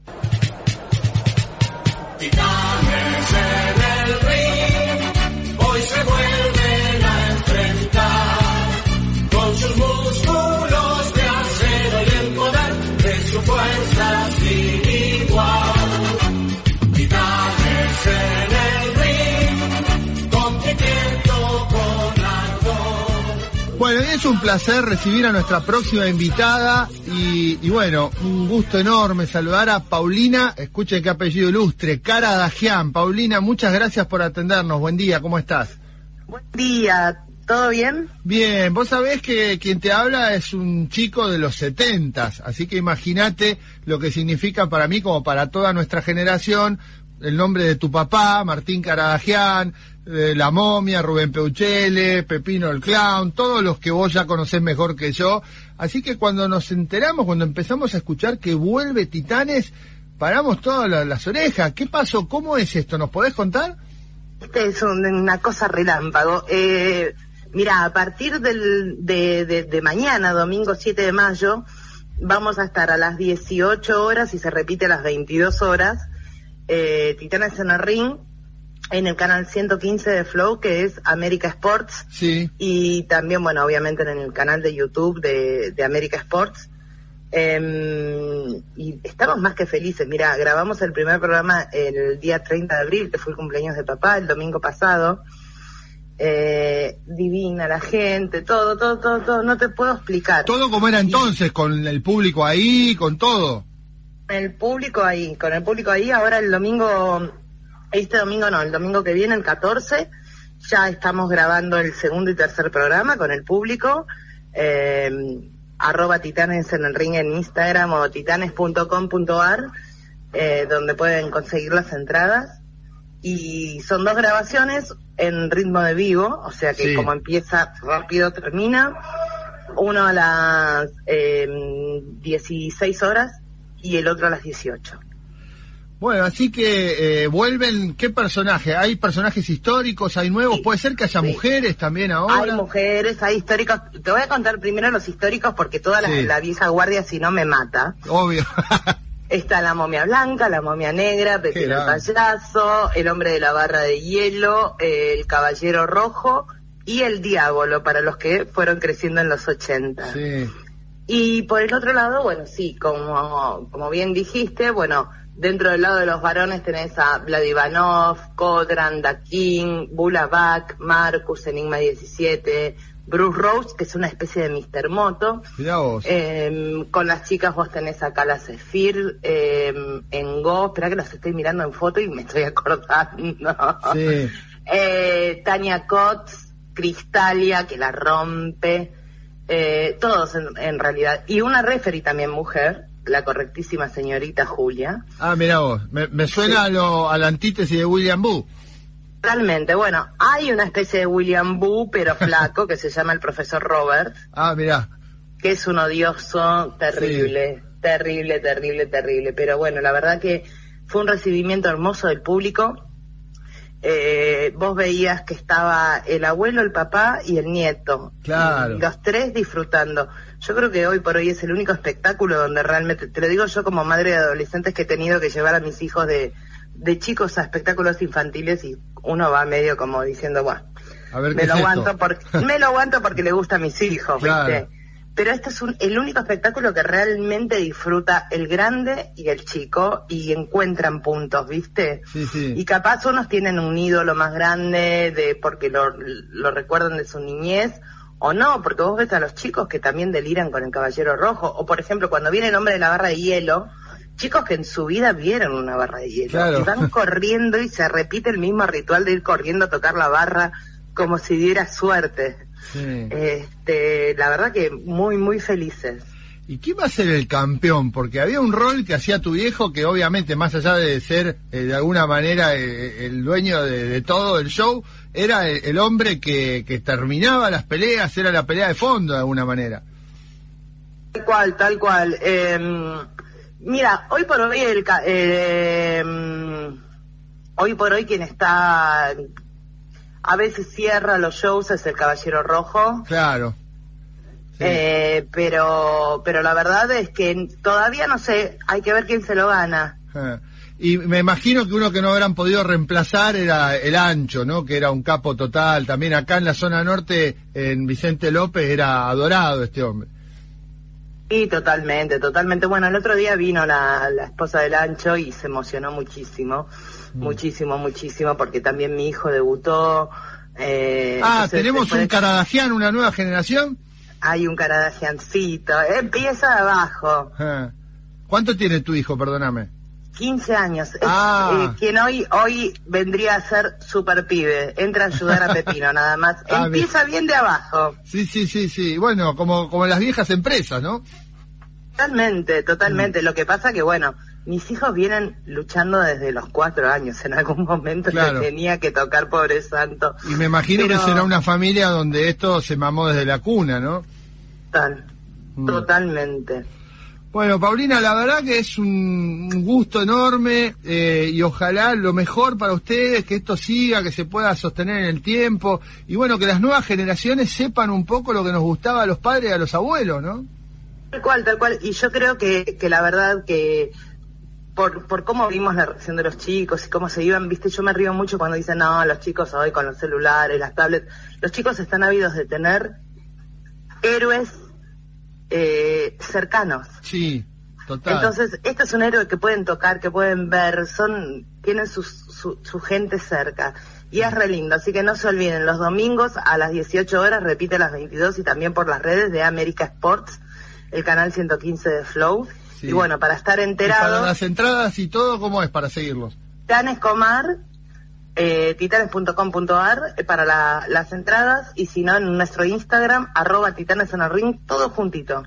Es un placer recibir a nuestra próxima invitada y, bueno, un gusto enorme saludar a Paulina, escuchen qué apellido ilustre, Cara Dajian. Paulina, muchas gracias por atendernos. Buen día, ¿cómo estás? Buen día, ¿todo bien? Bien, vos sabés que quien te habla es un chico de los setentas, así que imagínate lo que significa para mí como para toda nuestra generación el nombre de tu papá, Martín Caradagian, la momia, Rubén Peuchele, Pepino el Clown, todos los que vos ya conocés mejor que yo. Así que cuando nos enteramos, cuando empezamos a escuchar que vuelve Titanes, paramos todas las, orejas. ¿Qué pasó? ¿Cómo es esto? ¿Nos podés contar? Es una cosa relámpago. Eh, mira, a partir del, de, de mañana, domingo 7 de mayo, vamos a estar a las 18 horas y se repite a las 22 horas. Eh, Titanes en el ring en el canal 115 de Flow, que es América Sports. Sí. Y también, bueno, obviamente en el canal de YouTube de, de América Sports. Em, y estamos más que felices. Mira, grabamos el primer programa el día 30 de abril, que fue el cumpleaños de papá, el domingo pasado. Eh, divina la gente, todo, todo, todo, todo, no te puedo explicar. Todo como era entonces, con el público ahí, con todo. El público ahí, con el público ahí, ahora el domingo este domingo no, el domingo que viene, el 14, ya estamos grabando el segundo y tercer programa con el público. Eh, arroba titanes en el ring en Instagram o titanes.com.ar, eh, donde pueden conseguir las entradas. Y son dos grabaciones en ritmo de vivo, o sea que como empieza rápido termina. Uno a las eh, 16 horas y el otro a las 18. Bueno, así que eh, vuelven, ¿qué personaje? ¿Hay personajes históricos? ¿Hay nuevos? ¿Puede ser que haya mujeres también ahora? Hay mujeres, hay históricos. Te voy a contar primero los históricos porque toda la, vieja guardia si no me mata. Obvio. Está la momia blanca, la momia negra, Pepino el payaso, el hombre de la barra de hielo, el caballero rojo y el diablo para los que fueron creciendo en los 80. Sí. Y por el otro lado, bueno, sí, como, como bien dijiste, bueno, Dentro del lado de los varones tenés a Vladivanov, Kodran, Dakin, Bulabak, Marcus, Enigma 17, Bruce Rose, que es una especie de Mr. Moto. Eh, con las chicas vos tenés a Kala Zephyr, eh, en Go, espera que los estoy mirando en foto y me estoy acordando. Sí. Eh, Tania Kotz, Cristalia, que la rompe, eh, todos en, en, realidad. Y una referee también mujer, la correctísima señorita Julia. Ah, mira vos, me, suena a, lo, a la antítesis de William Boo. Realmente, bueno, hay una especie de William Boo, pero flaco, que se llama el profesor Robert. Ah, mira. Que es un odioso terrible, terrible, terrible, terrible. Pero bueno, la verdad que fue un recibimiento hermoso del público. Eh, vos veías que estaba el abuelo, el papá y el nieto. Claro. Los tres disfrutando. Yo creo que hoy por hoy es el único espectáculo donde realmente, te lo digo yo como madre de adolescentes que he tenido que llevar a mis hijos de, de chicos a espectáculos infantiles y uno va medio como diciendo, bueno, me lo aguanto porque me lo aguanto porque le gusta a mis hijos, ¿viste? Pero este es el único espectáculo que realmente disfruta el grande y el chico y encuentran puntos, ¿viste? Sí, sí. Y capaz unos tienen un ídolo más grande de porque lo, lo recuerdan de su niñez o no, porque vos ves a los chicos que también deliran con el Caballero Rojo o por ejemplo cuando viene el hombre de la barra de hielo, chicos que en su vida vieron una barra de hielo y van corriendo y se repite el mismo ritual de ir corriendo a tocar la barra como si diera suerte. Este, la verdad que muy, muy felices. ¿Y quién va a ser el campeón? Porque había un rol que hacía tu viejo que obviamente más allá de ser eh, de alguna manera eh, eh, el dueño de, todo el show, era el, hombre que, que, terminaba las peleas, era la pelea de fondo de alguna manera. Tal cual, tal cual. Em, mira, hoy por hoy el... Em, hoy por hoy quien está a veces cierra los shows es el Caballero Rojo. Claro. Eh, pero, pero la verdad es que todavía no sé, hay que ver quién se lo gana. Ah. Y me imagino que uno que no habrán podido reemplazar era el Ancho, ¿no? Que era un capo total. También acá en la zona norte, en Vicente López, era adorado este hombre. Sí, totalmente, totalmente. Bueno, el otro día vino la, esposa del Ancho y se emocionó muchísimo, mm. muchísimo, muchísimo, porque también mi hijo debutó. Eh, ah, ¿tenemos un Caradagian, una nueva generación? Hay un Caradagiancito, empieza de abajo. Ah. ¿Cuánto tiene tu hijo, perdóname? 15 años. Es, ah. eh, quien hoy hoy vendría a ser super pibe. Entra a ayudar a Pepino, nada más. Ah, Empieza bien. de abajo. Sí, sí, sí, sí. Bueno, como, como las viejas empresas, ¿no? Totalmente, totalmente. Mm. Lo que pasa que, bueno, mis hijos vienen luchando desde los cuatro años. En algún momento se tenía que tocar, pobre santo. Y me imagino que será una familia donde esto se mamó desde la cuna, ¿no? Total, mm. totalmente. Bueno, Paulina, la verdad que es un gusto enorme eh, y ojalá lo mejor para ustedes, que esto siga, que se pueda sostener en el tiempo y bueno, que las nuevas generaciones sepan un poco lo que nos gustaba a los padres y a los abuelos, ¿no? Tal cual, tal cual. Y yo creo que, que la verdad que por, por cómo vimos la reacción de los chicos y cómo se iban, viste, yo me río mucho cuando dicen, no, los chicos hoy con los celulares, las tablets, los chicos están ávidos de tener héroes eh, cercanos. Sí, total. Entonces, este es un héroe que pueden tocar, que pueden ver, son, tienen su, su, gente cerca. Y es re lindo, así que no se olviden, los domingos a las 18 horas, repite a las 22 y también por las redes de América Sports, el canal 115 de Flow. Y bueno, para estar enterados... para las entradas y todo, ¿cómo es para seguirlos? Dan Escomar, eh, titanes.com.ar eh, para las entradas y si no en nuestro Instagram, arroba titanes en el ring, todo juntito.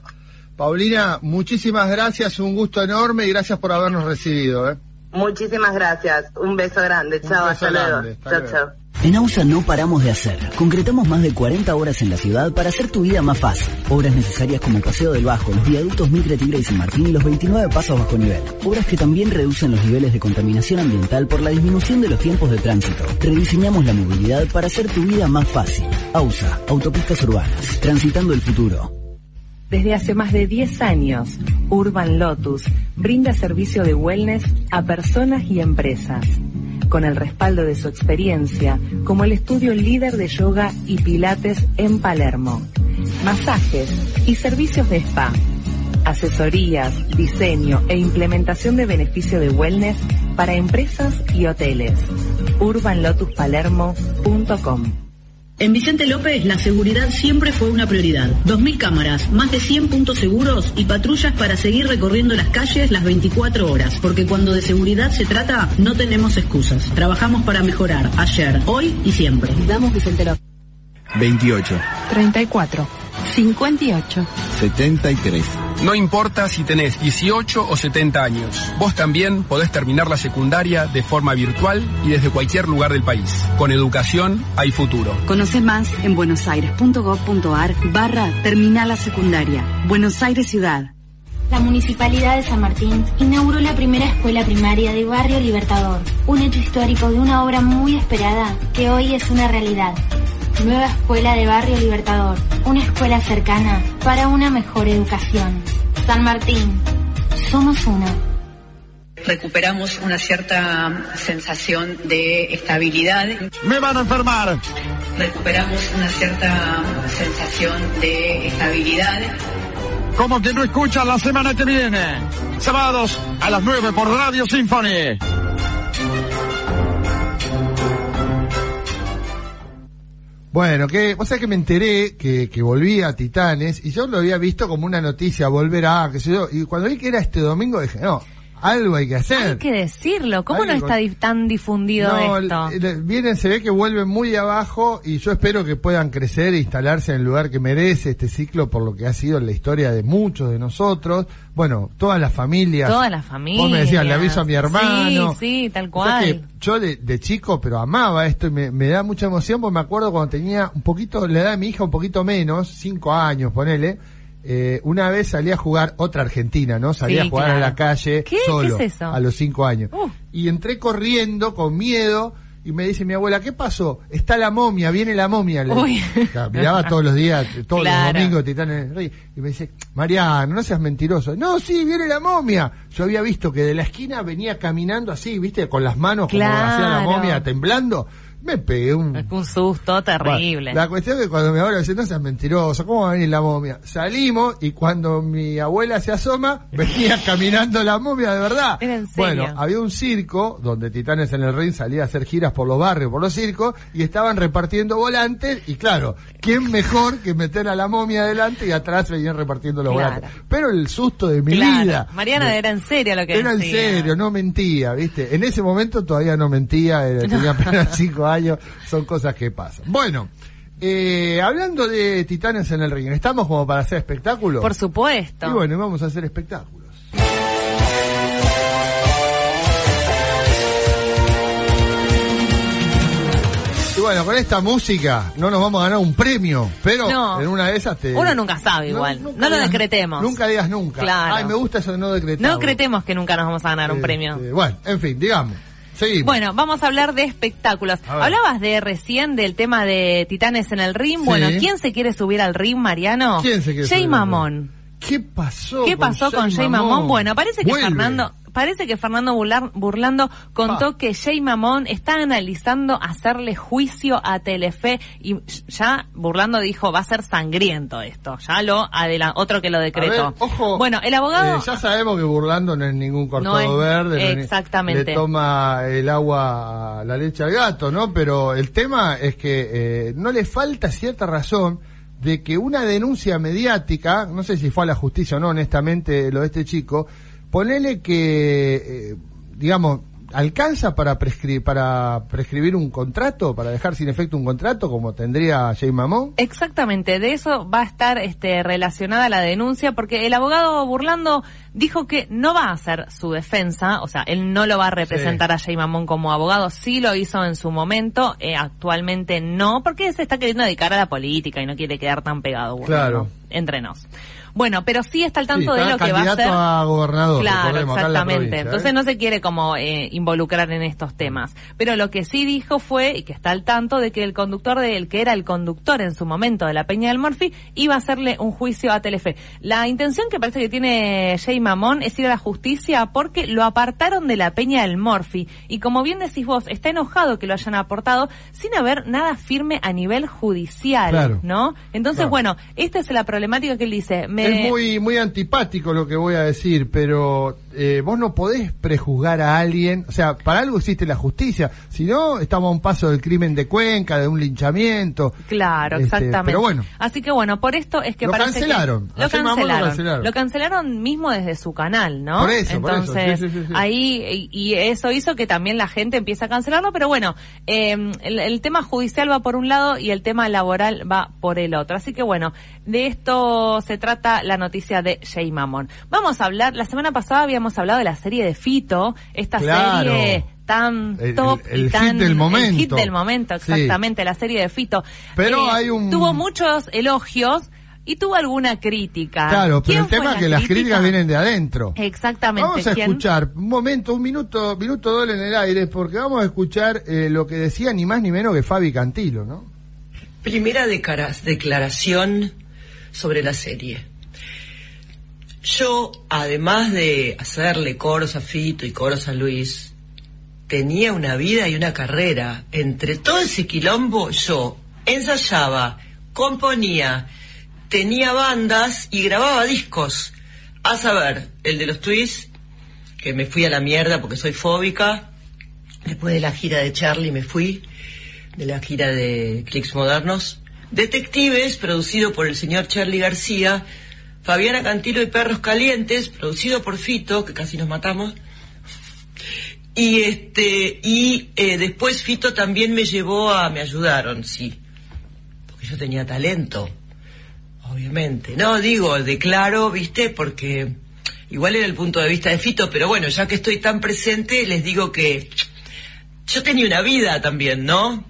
Paulina, muchísimas gracias, un gusto enorme y gracias por habernos recibido. ¿eh? Muchísimas gracias, un beso grande, chao, hasta luego. Chao, chao. En AUSA no paramos de hacer. Concretamos más de 40 horas en la ciudad para hacer tu vida más fácil. Obras necesarias como el Paseo del Bajo, los viaductos Mitre, Tigre y San Martín y los 29 pasos bajo nivel. Obras que también reducen los niveles de contaminación ambiental por la disminución de los tiempos de tránsito. Rediseñamos la movilidad para hacer tu vida más fácil. AUSA, Autopistas Urbanas, transitando el futuro. Desde hace más de 10 años, Urban Lotus brinda servicio de wellness a personas y empresas con el respaldo de su experiencia como el estudio líder de yoga y pilates en Palermo. Masajes y servicios de spa. Asesorías, diseño e implementación de beneficio de wellness para empresas y hoteles. urbanlotuspalermo.com en Vicente López la seguridad siempre fue una prioridad. 2.000 cámaras, más de 100 puntos seguros y patrullas para seguir recorriendo las calles las 24 horas. Porque cuando de seguridad se trata, no tenemos excusas. Trabajamos para mejorar ayer, hoy y siempre. Damos Vicente López. 28. 34. 58. 73. No importa si tenés 18 o 70 años, vos también podés terminar la secundaria de forma virtual y desde cualquier lugar del país. Con educación hay futuro. Conoce más en buenosaires.gov.ar barra Terminal la Secundaria. Buenos Aires Ciudad. La Municipalidad de San Martín inauguró la primera escuela primaria de Barrio Libertador, un hecho histórico de una obra muy esperada que hoy es una realidad. Nueva Escuela de Barrio Libertador, una escuela cercana para una mejor educación. San Martín, somos uno. Recuperamos una cierta sensación de estabilidad. Me van a enfermar. Recuperamos una cierta sensación de estabilidad. Como que no escuchan la semana que viene. Sábados a las 9 por Radio Symphony. Bueno, que, o sea que me enteré que, que volvía a Titanes y yo lo había visto como una noticia, volverá, qué sé yo, y cuando vi que era este domingo dije, no, algo hay que hacer. Hay que decirlo. ¿Cómo no está tan difundido esto? Vienen, se ve que vuelven muy abajo y yo espero que puedan crecer e instalarse en el lugar que merece este ciclo por lo que ha sido la historia de muchos de nosotros. Bueno, todas las familias. Todas las familias. Vos me decías, le aviso a mi hermano. Sí, sí, tal cual. yo de, chico, pero amaba esto y me, me, da mucha emoción porque me acuerdo cuando tenía un poquito, la edad de mi hija un poquito menos, cinco años, ponele eh, una vez salí a jugar otra Argentina, ¿no? Salí a jugar a la calle solo a los cinco años. Uh. Y entré corriendo con miedo y me dice mi abuela, ¿qué pasó? Está la momia, viene la momia. Le, miraba todos los días, todos los domingos Titanes del Ring. Y me dice, Mariano, no seas mentiroso. No, sí, viene la momia. Yo había visto que de la esquina venía caminando así, viste, con las manos como hacía la momia, temblando me pegué un... Un susto terrible. la cuestión es que cuando mi abuela dice, no seas mentiroso, ¿cómo va a venir la momia? Salimos y cuando mi abuela se asoma, venía caminando la momia de verdad. Bueno, había un circo donde Titanes en el Ring salía a hacer giras por los barrios, por los circos, y estaban repartiendo volantes, y claro, ¿quién mejor que meter a la momia adelante y atrás venían repartiendo los volantes? Pero el susto de mi vida. Mariana era en serio lo que era decía. Era en serio, no mentía, ¿viste? En ese momento todavía no mentía, eh, tenía apenas cinco años son cosas que pasan. Bueno, eh, hablando de titanes en el ring, ¿estamos como para hacer espectáculos? Por supuesto. Y bueno, vamos a hacer espectáculos. Y bueno, con esta música no nos vamos a ganar un premio, pero en una de esas te... Uno nunca sabe igual, no, lo decretemos. Nunca digas nunca. Claro. Ay, me gusta eso de no decretar. No decretemos que nunca nos vamos a ganar un premio. bueno, en fin, digamos. Bueno, vamos a hablar de espectáculos. Hablabas de recién del tema de Titanes en el ring. Bueno, ¿quién se quiere subir al ring, Mariano? ¿Quién se quiere Jay Mamón. ¿Qué pasó? ¿Qué pasó con, Jay Mamón? Bueno, parece que Fernando parece que Fernando Burlando contó que Jay Mamón está analizando hacerle juicio a Telefe y ya Burlando dijo va a ser sangriento esto. Ya lo adelantó, otro que lo decretó. ojo, bueno, el abogado... Eh, ya sabemos que Burlando no es ningún cortado verde. Exactamente. le toma el agua, la leche al gato, ¿no? Pero el tema es que eh, no le falta cierta razón de que una denuncia mediática, no sé si fue a la justicia o no, honestamente, lo de este chico, ponele que, eh, digamos, ¿alcanza para, prescribir para prescribir un contrato, para dejar sin efecto un contrato como tendría Jay Mamón? Exactamente, de eso va a estar este, relacionada la denuncia porque el abogado Burlando dijo que no va a hacer su defensa, o sea, él no lo va a representar a Jay Mamón como abogado, sí lo hizo en su momento, eh, actualmente no, porque se está queriendo dedicar a la política y no quiere quedar tan pegado. claro. Entre nos. Bueno, pero sí está al tanto de lo que va a ser. a gobernador. Claro, exactamente. Entonces ¿eh? no se quiere como eh, involucrar en estos temas. Pero lo que sí dijo fue, y que está al tanto, de que el conductor de el que era el conductor en su momento de la Peña del Morphy, iba a hacerle un juicio a Telefe. La intención que parece que tiene Jay Mamón es ir a la justicia porque lo apartaron de la Peña del Morphy. Y como bien decís vos, está enojado que lo hayan aportado sin haber nada firme a nivel judicial, ¿no? Entonces, bueno, esta es la problemática que él dice. Es muy, muy antipático lo que voy a decir, pero eh, vos no podés prejuzgar a alguien, o sea, para algo existe la justicia, si no, estamos a un paso del crimen de Cuenca, de un linchamiento. Claro, este, exactamente. Pero bueno. Así que bueno, por esto es que lo cancelaron. lo, cancelaron. lo cancelaron. mismo desde su canal, ¿no? Por eso, Entonces, por eso. ahí, y, eso hizo que también la gente empiece a cancelarlo, pero bueno, eh, el, tema judicial va por un lado y el tema laboral va por el otro. Así que bueno, de esto se trata la noticia de Jay Mamón. Vamos a hablar, la semana pasada habíamos hablado de la serie de Fito, esta serie tan top el, y tan hit del momento. el hit del momento, exactamente, la serie de Fito. Pero eh, hay un tuvo muchos elogios y tuvo alguna crítica. Claro, pero el tema es que las críticas vienen de adentro. Exactamente. Vamos a escuchar, un momento, un minuto, minuto doble en el aire, porque vamos a escuchar eh, lo que decía ni más ni menos que Fabi Cantilo, ¿no? Primera declaración sobre la serie. Yo, además de hacerle coros a Fito y coros a Luis, tenía una vida y una carrera. Entre todo ese quilombo, yo ensayaba, componía, tenía bandas y grababa discos. A saber, el de los twists, que me fui a la mierda porque soy fóbica. Después de la gira de Charlie me fui, de la gira de Clicks Modernos. Detectives, producido por el señor Charlie García, Fabiana Cantilo y Perros Calientes, producido por Fito, que casi nos matamos. Y este y eh, después Fito también me llevó a me ayudaron, sí. Porque yo tenía talento. Obviamente. No, digo, declaro, ¿viste? Porque igual era el punto de vista de Fito, pero bueno, ya que estoy tan presente, les digo que yo tenía una vida también, ¿no?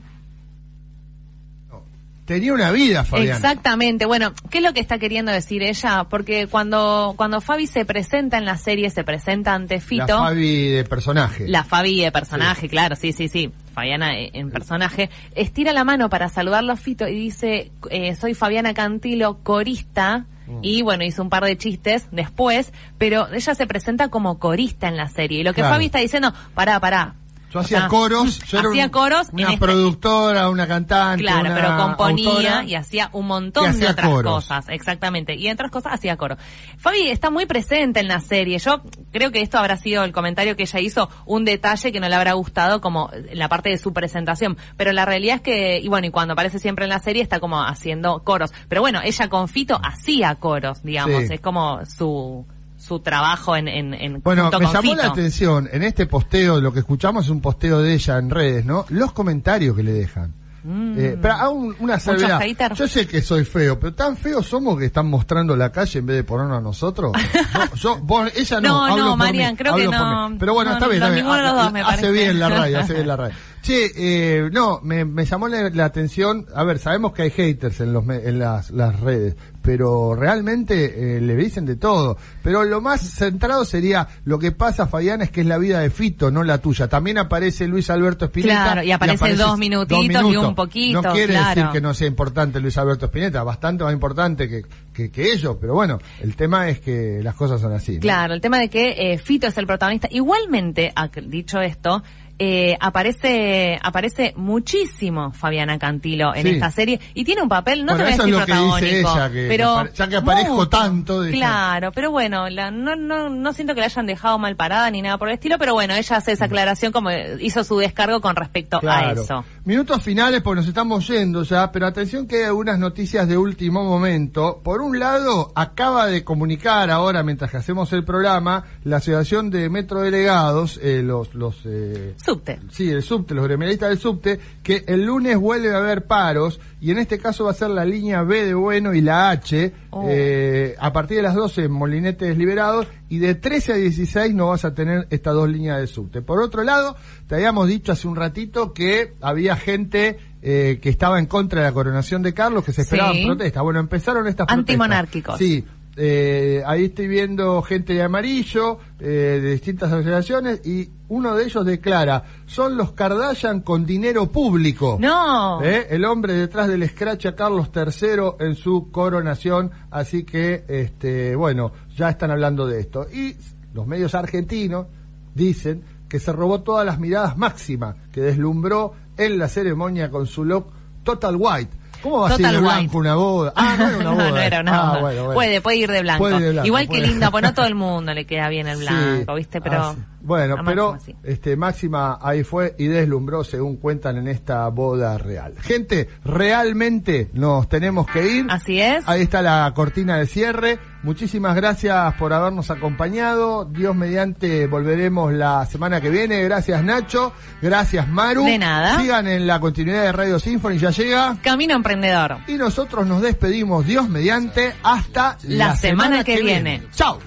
Tenía una vida, Fabiana. Exactamente. Bueno, ¿qué es lo que está queriendo decir ella? Porque cuando, cuando Fabi se presenta en la serie, se presenta ante Fito. La Fabi de personaje. La Fabi de personaje, claro, sí, sí, sí. Fabiana en personaje, estira la mano para saludarlo a Fito y dice, eh, soy Fabiana Cantilo, corista, mm. y bueno, hizo un par de chistes después, pero ella se presenta como corista en la serie. Y lo que Fabi está diciendo, pará, pará, yo hacía coros, yo hacía coros una este- productora, una cantante, claro, pero componía y hacía un montón de otras cosas, exactamente, y entre otras cosas hacía coro. Fabi está muy presente en la serie. Yo creo que esto habrá sido el comentario que ella hizo, un detalle que no le habrá gustado como la parte de su presentación, pero la realidad es que y bueno, y cuando aparece siempre en la serie está como haciendo coros, pero bueno, ella con Fito hacía coros, digamos, es como su su trabajo en, en, bueno me llamó la atención en este posteo lo que escuchamos es un posteo de ella en redes no los comentarios que le dejan. Mm. eh, pero aún una salvedad. yo sé que soy feo pero tan feo somos que están mostrando la calle en vez de ponernos a nosotros. Yo, vos, ella no no no Marian creo que no. Pero bueno está bien, hace bien la radio hace bien la radio Che, eh, no, me, me llamó la, atención. A ver, sabemos que hay haters en, los, en las, las redes, pero realmente eh, le dicen de todo. Pero lo más centrado sería lo que pasa, Fabián, es que es la vida de Fito, no la tuya. También aparece Luis Alberto Spinetta. Claro, y aparece, dos, minutitos y un poquito. No quiere decir que no sea importante Luis Alberto Spinetta, bastante más importante que, que, ellos, pero bueno, el tema es que las cosas son así. Claro, el tema de que eh, Fito es el protagonista. Igualmente, dicho esto, eh, aparece aparece muchísimo Fabiana Cantilo en esta serie y tiene un papel no te voy a decir protagónico pero ya que aparezco tanto claro pero bueno la, no, no no siento que la hayan dejado mal parada ni nada por el estilo pero bueno ella hace esa aclaración como hizo su descargo con respecto a eso. Minutos finales porque nos estamos yendo ya pero atención que hay algunas noticias de último momento. Por un lado acaba de comunicar ahora mientras que hacemos el programa la asociación de metro delegados eh, los los eh, subte. Sí, el subte, los gremialistas del subte, que el lunes vuelve a haber paros y en este caso va a ser la línea B de Bueno y la H oh. eh, a partir de las 12 en Molinetes Liberados y de 13 a 16 no vas a tener estas dos líneas de subte. Por otro lado, te habíamos dicho hace un ratito que había gente eh, que estaba en contra de la coronación de Carlos, que se esperaban protestas. Bueno, empezaron estas protestas. Antimonárquicos. Sí, eh, ahí estoy viendo gente de amarillo, eh, de distintas asociaciones, y uno de ellos declara, son los Kardashian con dinero público. No. Eh, el hombre detrás del scratch a Carlos III en su coronación, así que, este, bueno, ya están hablando de esto. Y los medios argentinos dicen que se robó todas las miradas máximas que deslumbró en la ceremonia con su look Total White ¿Cómo va a ser de blanco una boda? Ah, no era una boda. no, era una ah. Puede, puede ir de blanco. Igual que linda, pues no todo el mundo le queda bien el blanco, ¿viste? Pero... Ah, bueno, pero este Máxima ahí fue y deslumbró según cuentan en esta boda real. Gente, realmente nos tenemos que ir. Así es. Ahí está la cortina de cierre. Muchísimas gracias por habernos acompañado. Dios mediante volveremos la semana que viene. Gracias Nacho. Gracias Maru. De nada. Sigan en la continuidad de Radio Symphony. Ya llega. Camino Emprendedor. Y nosotros nos despedimos. Dios mediante. Hasta la, semana, que, viene. viene. Chao.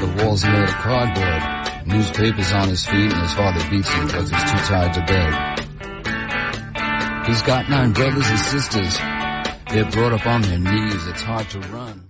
The walls made of cardboard. Newspapers on his feet and his father beats him because he's too tired to beg. He's got nine brothers and sisters. They're brought up on their knees. It's hard to run.